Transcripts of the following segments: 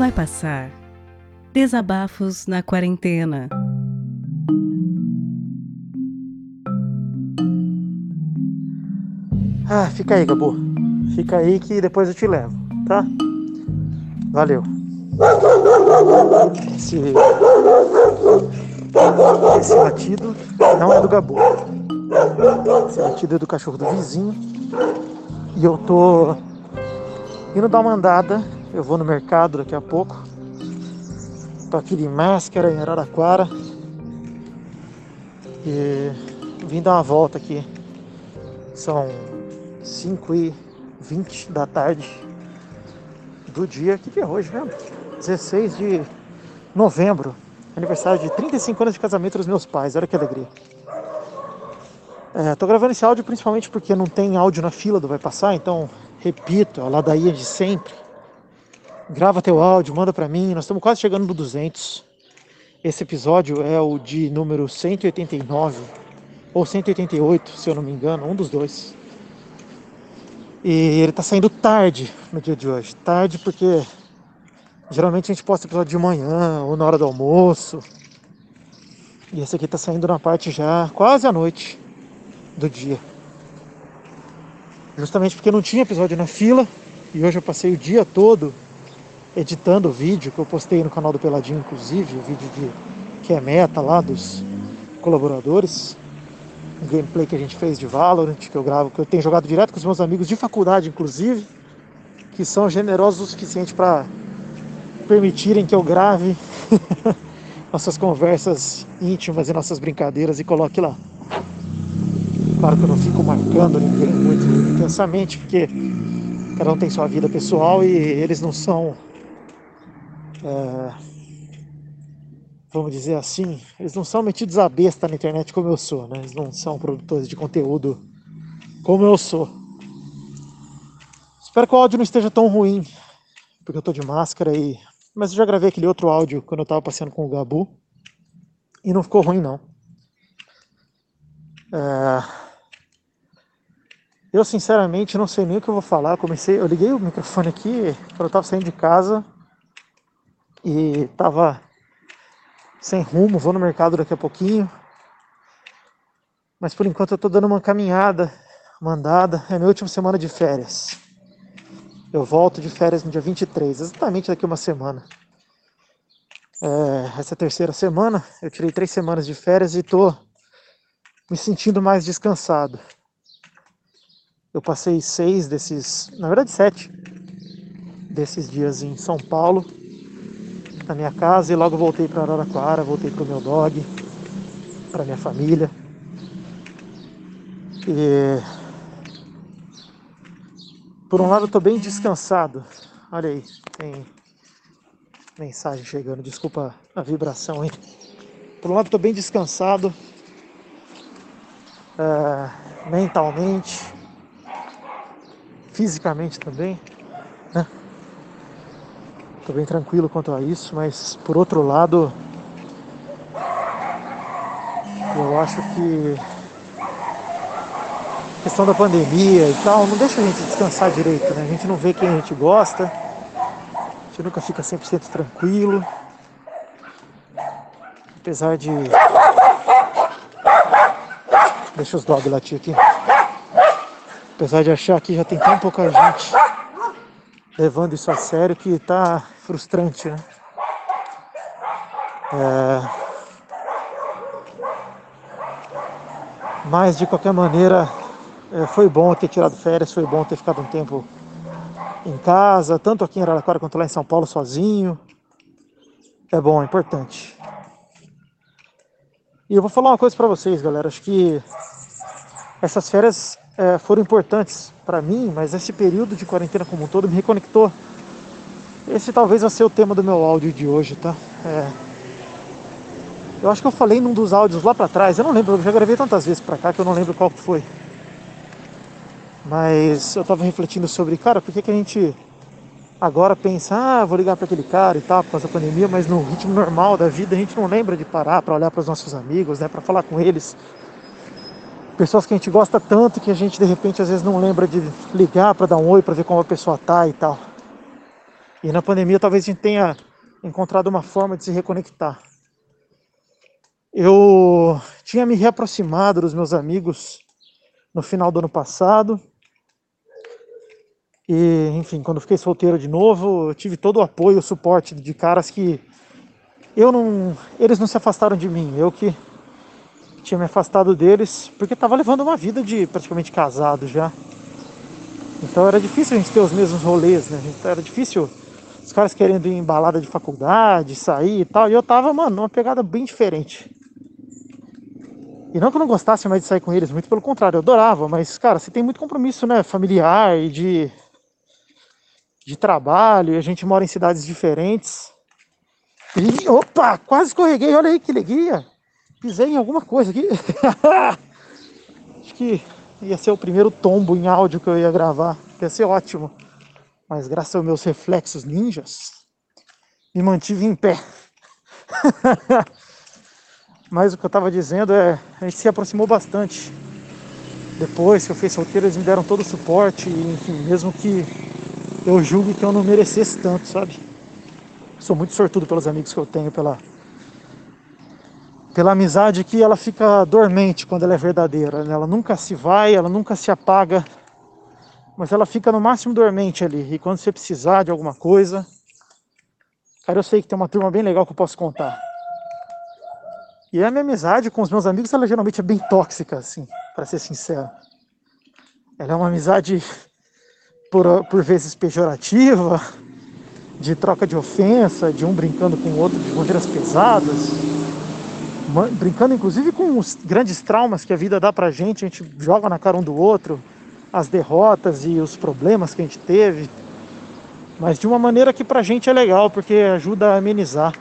Vai passar. Desabafos na quarentena. Ah, fica aí, Gabu. Fica aí que depois eu te levo, tá? Valeu. Esse, esse latido não é do Gabu. Esse latido é do cachorro do vizinho. E eu tô indo dar uma andada. Eu vou no mercado daqui a pouco. Tô aqui de máscara em Araraquara. E vim dar uma volta aqui. São 5 e 20 da tarde do dia. Que é hoje mesmo? 16 de novembro. Aniversário de 35 anos de casamento dos meus pais. Olha que alegria. É, tô gravando esse áudio principalmente porque não tem áudio na fila do Vai Passar, então repito, a ladainha de sempre. Grava teu áudio, manda para mim. Nós estamos quase chegando no 200. Esse episódio é o de número 189 ou 188, se eu não me engano, um dos dois. E ele tá saindo tarde no dia de hoje. Tarde porque geralmente a gente posta episódio de manhã ou na hora do almoço. E esse aqui tá saindo na parte já quase à noite do dia. Justamente porque não tinha episódio na fila e hoje eu passei o dia todo editando o vídeo que eu postei no canal do Peladinho, inclusive, o vídeo de que é meta lá dos colaboradores um gameplay que a gente fez de Valorant, que eu gravo, que eu tenho jogado direto com os meus amigos de faculdade, inclusive, que são generosos o suficiente para permitirem que eu grave nossas conversas íntimas e nossas brincadeiras e coloque lá. Claro que eu não fico marcando ninguém muito intensamente, porque cada um tem sua vida pessoal e eles não são. É, vamos dizer assim, eles não são metidos a besta na internet como eu sou, né? Eles não são produtores de conteúdo como eu sou. Espero que o áudio não esteja tão ruim, porque eu tô de máscara e. Mas eu já gravei aquele outro áudio quando eu tava passeando com o Gabu e não ficou ruim não. É... Eu sinceramente não sei nem o que eu vou falar. Eu comecei, eu liguei o microfone aqui quando eu tava saindo de casa e tava sem rumo, vou no mercado daqui a pouquinho. Mas por enquanto eu tô dando uma caminhada, uma andada. É minha última semana de férias. Eu volto de férias no dia 23, exatamente daqui uma semana. É, essa terceira semana, eu tirei três semanas de férias e tô me sentindo mais descansado. Eu passei seis desses, na verdade sete, desses dias em São Paulo minha casa e logo voltei para Araraquara, voltei para o meu dog, para minha família. E por um lado eu tô bem descansado. Olha aí, tem mensagem chegando, desculpa a vibração aí. Por um lado tô bem descansado. Uh, mentalmente, fisicamente também, né? Tô bem tranquilo quanto a isso, mas por outro lado, eu acho que a questão da pandemia e tal não deixa a gente descansar direito, né? A gente não vê quem a gente gosta, a gente nunca fica 100% tranquilo. Apesar de. Deixa os dogs latir aqui. Apesar de achar que já tem tão pouca gente levando isso a sério que tá frustrante, né? É... Mas de qualquer maneira é, foi bom ter tirado férias, foi bom ter ficado um tempo em casa, tanto aqui em Araraquara quanto lá em São Paulo sozinho. É bom, é importante. E eu vou falar uma coisa para vocês, galera. Acho que essas férias é, foram importantes para mim, mas esse período de quarentena como um todo me reconectou. Esse talvez vai ser o tema do meu áudio de hoje, tá? É... Eu acho que eu falei num dos áudios lá para trás, eu não lembro, eu já gravei tantas vezes para cá que eu não lembro qual foi. Mas eu tava refletindo sobre, cara, por que, que a gente agora pensa, ah, vou ligar para aquele cara e tal, por causa da pandemia, mas no ritmo normal da vida a gente não lembra de parar para olhar para os nossos amigos, né, para falar com eles, pessoas que a gente gosta tanto que a gente de repente às vezes não lembra de ligar para dar um oi, para ver como a pessoa tá e tal. E na pandemia talvez a gente tenha encontrado uma forma de se reconectar. Eu tinha me reaproximado dos meus amigos no final do ano passado. E, enfim, quando fiquei solteiro de novo, eu tive todo o apoio, o suporte de caras que eu não, eles não se afastaram de mim, eu que tinha me afastado deles, porque estava levando uma vida de praticamente casado já. Então era difícil a gente ter os mesmos rolês, né? Era difícil os caras querendo ir em balada de faculdade, sair e tal, e eu tava, mano, numa pegada bem diferente. E não que eu não gostasse mais de sair com eles, muito pelo contrário, eu adorava, mas, cara, você tem muito compromisso, né, familiar e de, de trabalho, e a gente mora em cidades diferentes. E, opa, quase escorreguei, olha aí que alegria. Pisei em alguma coisa aqui. Acho que ia ser o primeiro tombo em áudio que eu ia gravar. Ia ser ótimo. Mas graças aos meus reflexos ninjas, me mantive em pé. Mas o que eu estava dizendo é, a gente se aproximou bastante. Depois que eu fui solteiro, eles me deram todo o suporte, e, enfim, mesmo que eu julgue que eu não merecesse tanto, sabe? Sou muito sortudo pelos amigos que eu tenho, pela, pela amizade que ela fica dormente quando ela é verdadeira. Ela nunca se vai, ela nunca se apaga, mas ela fica no máximo dormente ali. E quando você precisar de alguma coisa, cara, eu sei que tem uma turma bem legal que eu posso contar. E a minha amizade com os meus amigos, ela geralmente é bem tóxica, assim, para ser sincero. Ela é uma amizade por, por vezes pejorativa, de troca de ofensa, de um brincando com o outro de maneiras pesadas, brincando inclusive com os grandes traumas que a vida dá pra gente, a gente joga na cara um do outro, as derrotas e os problemas que a gente teve, mas de uma maneira que pra gente é legal, porque ajuda a amenizar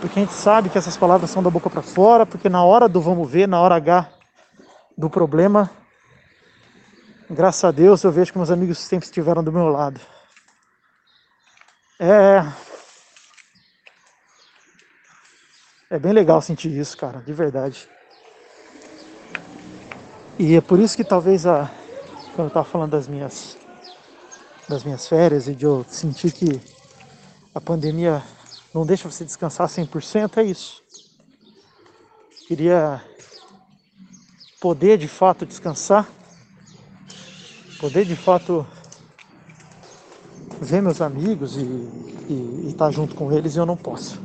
porque a gente sabe que essas palavras são da boca para fora, porque na hora do vamos ver, na hora H do problema, graças a Deus eu vejo que meus amigos sempre estiveram do meu lado. É. É bem legal sentir isso, cara, de verdade. E é por isso que talvez a. Quando eu tava falando das minhas. das minhas férias e de eu sentir que a pandemia não deixa você descansar 100%, é isso. Queria poder de fato descansar, poder de fato ver meus amigos e estar tá junto com eles e eu não posso.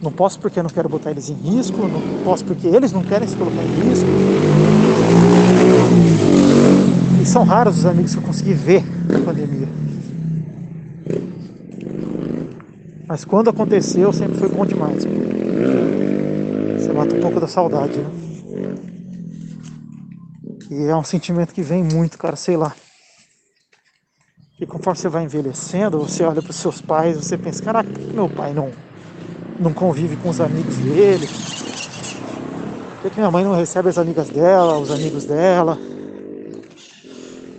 Não posso porque eu não quero botar eles em risco, não posso porque eles não querem se colocar em risco. E são raros os amigos que eu consegui ver na pandemia. Mas quando aconteceu, sempre foi bom demais. Você mata um pouco da saudade, né? E é um sentimento que vem muito, cara, sei lá. E conforme você vai envelhecendo, você olha para os seus pais, você pensa, caraca, meu pai não, não convive com os amigos dele? Por que minha mãe não recebe as amigas dela, os amigos dela?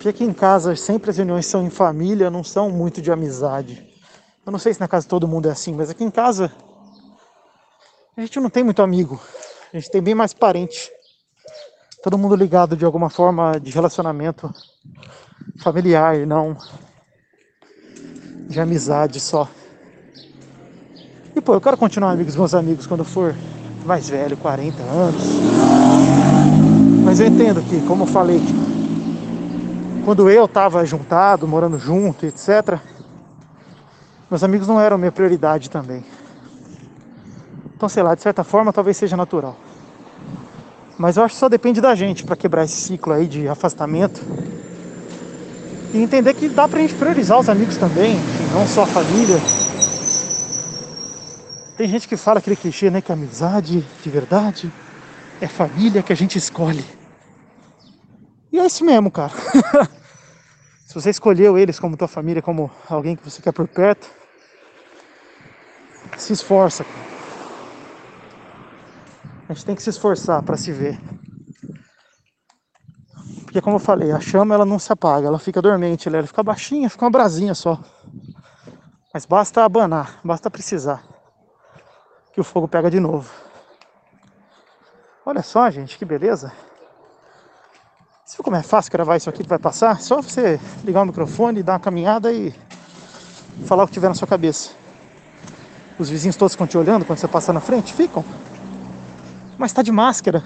Por que em casa sempre as reuniões são em família, não são muito de amizade? Eu não sei se na casa todo mundo é assim, mas aqui em casa a gente não tem muito amigo. A gente tem bem mais parente. Todo mundo ligado de alguma forma de relacionamento familiar e não de amizade só. E pô, eu quero continuar amigos meus amigos quando for mais velho, 40 anos. Mas eu entendo que, como eu falei, quando eu tava juntado, morando junto, etc., meus amigos não eram minha prioridade também. Então, sei lá, de certa forma talvez seja natural. Mas eu acho que só depende da gente para quebrar esse ciclo aí de afastamento. E entender que dá pra gente priorizar os amigos também, não só a família. Tem gente que fala aquele clichê, né, que amizade de verdade é família que a gente escolhe. E é isso mesmo, cara. Se você escolheu eles como tua família, como alguém que você quer por perto, se esforça. A gente tem que se esforçar para se ver. Porque como eu falei, a chama ela não se apaga, ela fica dormente, ela fica baixinha, fica uma brasinha só. Mas basta abanar, basta precisar. Que o fogo pega de novo. Olha só, gente, que beleza. Você viu como é fácil gravar isso aqui que vai passar? Só você ligar o microfone, dar uma caminhada e falar o que tiver na sua cabeça. Os vizinhos todos ficam te olhando quando você passa na frente? Ficam. Mas tá de máscara.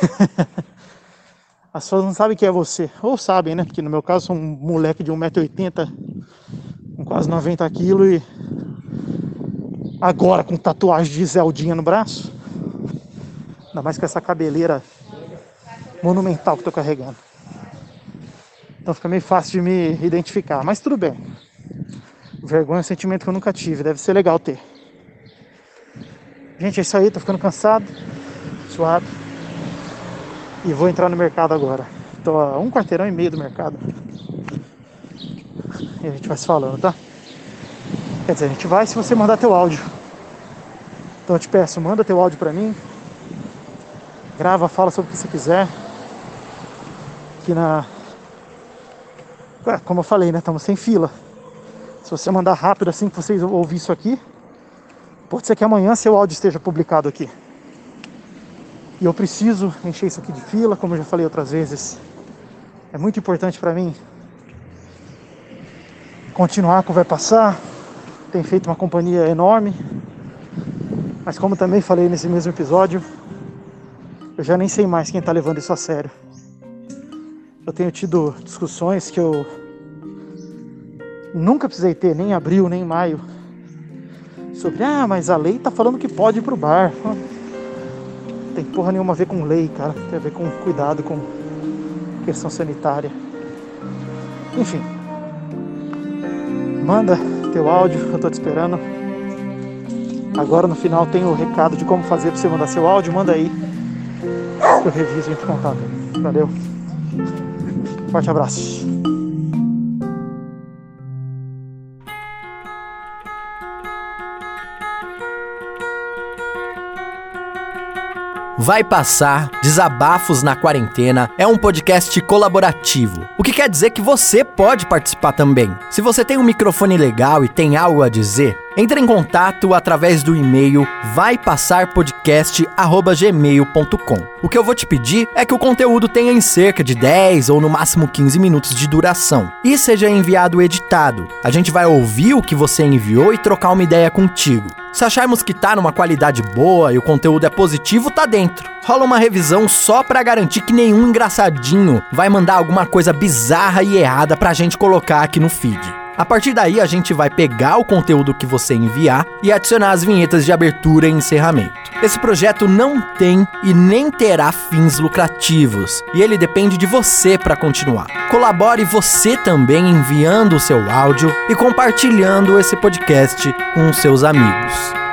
As pessoas não sabem que é você. Ou sabem, né? Porque no meu caso sou um moleque de 1,80m com quase 90 quilos e agora com tatuagem de Zeldinha no braço. Ainda mais com essa cabeleira monumental que tô carregando. Então fica meio fácil de me identificar, mas tudo bem. Vergonha é um sentimento que eu nunca tive, deve ser legal ter. Gente, é isso aí, tô ficando cansado, suado. E vou entrar no mercado agora. Tô a um quarteirão e meio do mercado. E a gente vai se falando, tá? Quer dizer, a gente vai se você mandar teu áudio. Então eu te peço, manda teu áudio pra mim. Grava, fala sobre o que você quiser. Aqui na. É, como eu falei, né? Estamos sem fila. Se você mandar rápido assim que vocês ouvir isso aqui, pode ser que amanhã seu áudio esteja publicado aqui. E eu preciso encher isso aqui de fila, como eu já falei outras vezes. É muito importante para mim continuar com o Vai Passar. Tem feito uma companhia enorme. Mas como também falei nesse mesmo episódio, eu já nem sei mais quem tá levando isso a sério. Eu tenho tido discussões que eu nunca precisei ter, nem em abril, nem em maio, sobre, ah, mas a lei tá falando que pode ir pro bar. Não tem porra nenhuma a ver com lei, cara. Tem a ver com cuidado, com questão sanitária. Enfim. Manda teu áudio, eu tô te esperando. Agora no final tem o recado de como fazer pra você mandar seu áudio, manda aí. Eu reviso e entro em contato. Valeu. Forte abraço. Vai Passar Desabafos na Quarentena é um podcast colaborativo, o que quer dizer que você pode participar também. Se você tem um microfone legal e tem algo a dizer, entre em contato através do e-mail vaipassarpodcast@gmail.com. O que eu vou te pedir é que o conteúdo tenha em cerca de 10 ou no máximo 15 minutos de duração e seja enviado editado. A gente vai ouvir o que você enviou e trocar uma ideia contigo. Se acharmos que tá numa qualidade boa e o conteúdo é positivo, tá dentro. Rola uma revisão só para garantir que nenhum engraçadinho vai mandar alguma coisa bizarra e errada pra gente colocar aqui no feed. A partir daí, a gente vai pegar o conteúdo que você enviar e adicionar as vinhetas de abertura e encerramento. Esse projeto não tem e nem terá fins lucrativos, e ele depende de você para continuar. Colabore você também enviando o seu áudio e compartilhando esse podcast com seus amigos.